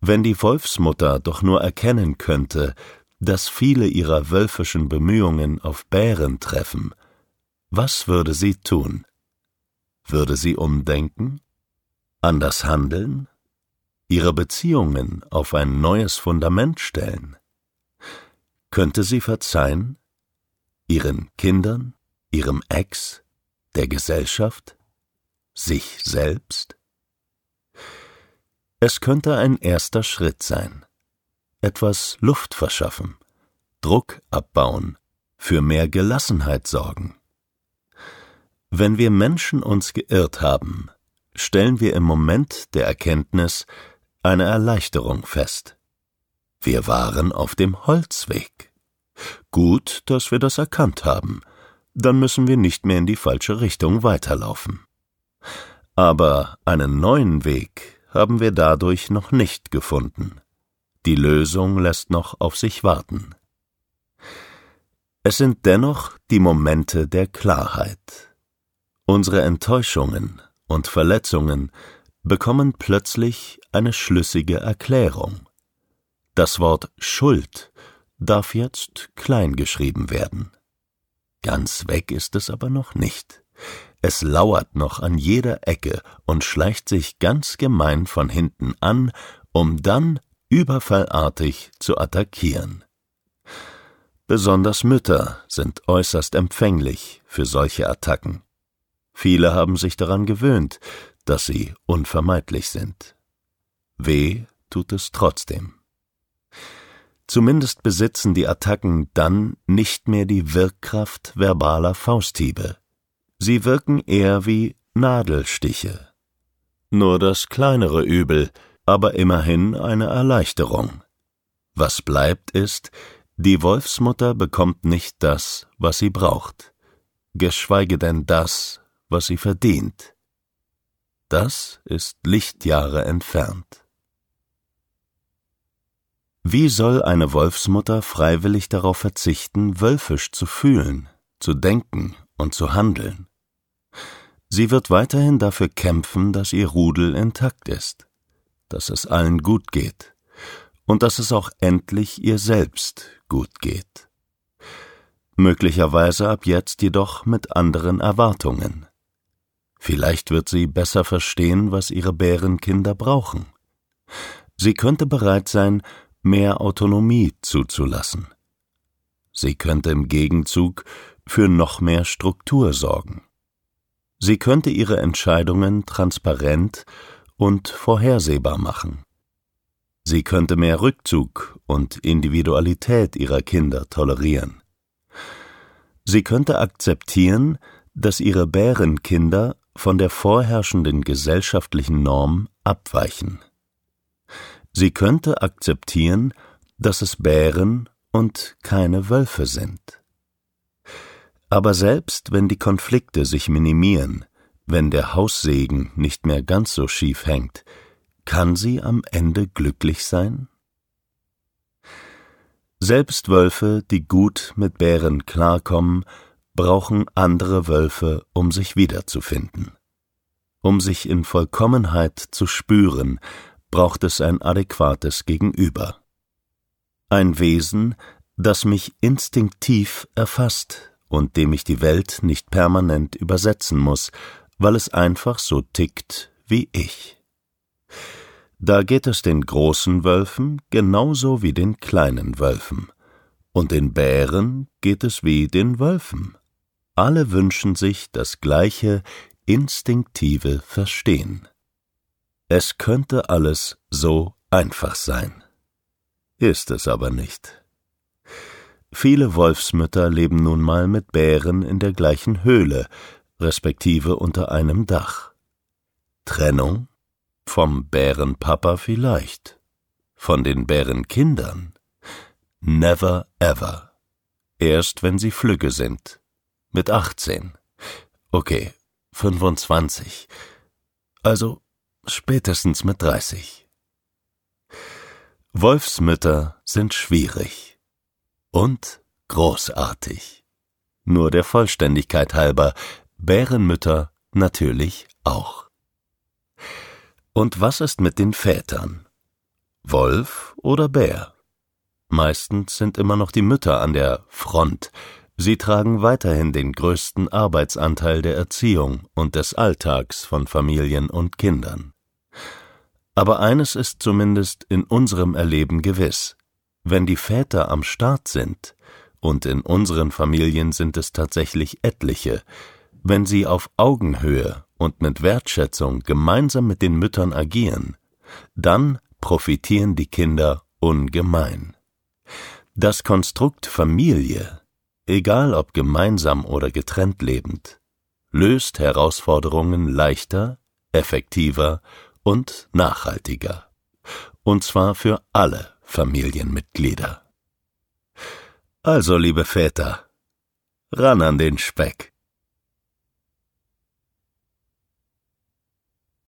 Wenn die Wolfsmutter doch nur erkennen könnte, dass viele ihrer wölfischen Bemühungen auf Bären treffen, was würde sie tun? Würde sie umdenken? Anders handeln? Ihre Beziehungen auf ein neues Fundament stellen? Könnte sie verzeihen? Ihren Kindern? Ihrem Ex? Der Gesellschaft? Sich selbst? Es könnte ein erster Schritt sein. Etwas Luft verschaffen, Druck abbauen, für mehr Gelassenheit sorgen. Wenn wir Menschen uns geirrt haben, stellen wir im Moment der Erkenntnis eine Erleichterung fest. Wir waren auf dem Holzweg. Gut, dass wir das erkannt haben, dann müssen wir nicht mehr in die falsche Richtung weiterlaufen. Aber einen neuen Weg haben wir dadurch noch nicht gefunden. Die Lösung lässt noch auf sich warten. Es sind dennoch die Momente der Klarheit. Unsere Enttäuschungen und Verletzungen bekommen plötzlich eine schlüssige Erklärung. Das Wort Schuld darf jetzt klein geschrieben werden. Ganz weg ist es aber noch nicht. Es lauert noch an jeder Ecke und schleicht sich ganz gemein von hinten an, um dann überfallartig zu attackieren. Besonders Mütter sind äußerst empfänglich für solche Attacken. Viele haben sich daran gewöhnt, dass sie unvermeidlich sind. Weh tut es trotzdem. Zumindest besitzen die Attacken dann nicht mehr die Wirkkraft verbaler Fausthiebe. Sie wirken eher wie Nadelstiche. Nur das kleinere Übel, aber immerhin eine Erleichterung. Was bleibt ist, die Wolfsmutter bekommt nicht das, was sie braucht, geschweige denn das, was sie verdient. Das ist Lichtjahre entfernt. Wie soll eine Wolfsmutter freiwillig darauf verzichten, wölfisch zu fühlen, zu denken und zu handeln? Sie wird weiterhin dafür kämpfen, dass ihr Rudel intakt ist, dass es allen gut geht und dass es auch endlich ihr selbst gut geht. Möglicherweise ab jetzt jedoch mit anderen Erwartungen. Vielleicht wird sie besser verstehen, was ihre Bärenkinder brauchen. Sie könnte bereit sein, mehr Autonomie zuzulassen. Sie könnte im Gegenzug für noch mehr Struktur sorgen. Sie könnte ihre Entscheidungen transparent und vorhersehbar machen. Sie könnte mehr Rückzug und Individualität ihrer Kinder tolerieren. Sie könnte akzeptieren, dass ihre Bärenkinder von der vorherrschenden gesellschaftlichen Norm abweichen. Sie könnte akzeptieren, dass es Bären und keine Wölfe sind. Aber selbst wenn die Konflikte sich minimieren, wenn der Haussegen nicht mehr ganz so schief hängt, kann sie am Ende glücklich sein? Selbst Wölfe, die gut mit Bären klarkommen, brauchen andere Wölfe, um sich wiederzufinden. Um sich in Vollkommenheit zu spüren, braucht es ein adäquates Gegenüber. Ein Wesen, das mich instinktiv erfasst und dem ich die Welt nicht permanent übersetzen muss, weil es einfach so tickt wie ich. Da geht es den großen Wölfen genauso wie den kleinen Wölfen, und den Bären geht es wie den Wölfen. Alle wünschen sich das gleiche instinktive Verstehen. Es könnte alles so einfach sein. Ist es aber nicht. Viele Wolfsmütter leben nun mal mit Bären in der gleichen Höhle, respektive unter einem Dach. Trennung? Vom Bärenpapa vielleicht. Von den Bärenkindern? Never ever. Erst wenn sie flügge sind. Mit achtzehn. Okay, fünfundzwanzig. Also spätestens mit dreißig. Wolfsmütter sind schwierig. Und großartig. Nur der Vollständigkeit halber, Bärenmütter natürlich auch. Und was ist mit den Vätern? Wolf oder Bär? Meistens sind immer noch die Mütter an der Front. Sie tragen weiterhin den größten Arbeitsanteil der Erziehung und des Alltags von Familien und Kindern. Aber eines ist zumindest in unserem Erleben gewiss. Wenn die Väter am Start sind, und in unseren Familien sind es tatsächlich etliche, wenn sie auf Augenhöhe und mit Wertschätzung gemeinsam mit den Müttern agieren, dann profitieren die Kinder ungemein. Das Konstrukt Familie, egal ob gemeinsam oder getrennt lebend, löst Herausforderungen leichter, effektiver und nachhaltiger. Und zwar für alle Familienmitglieder. Also, liebe Väter, ran an den Speck.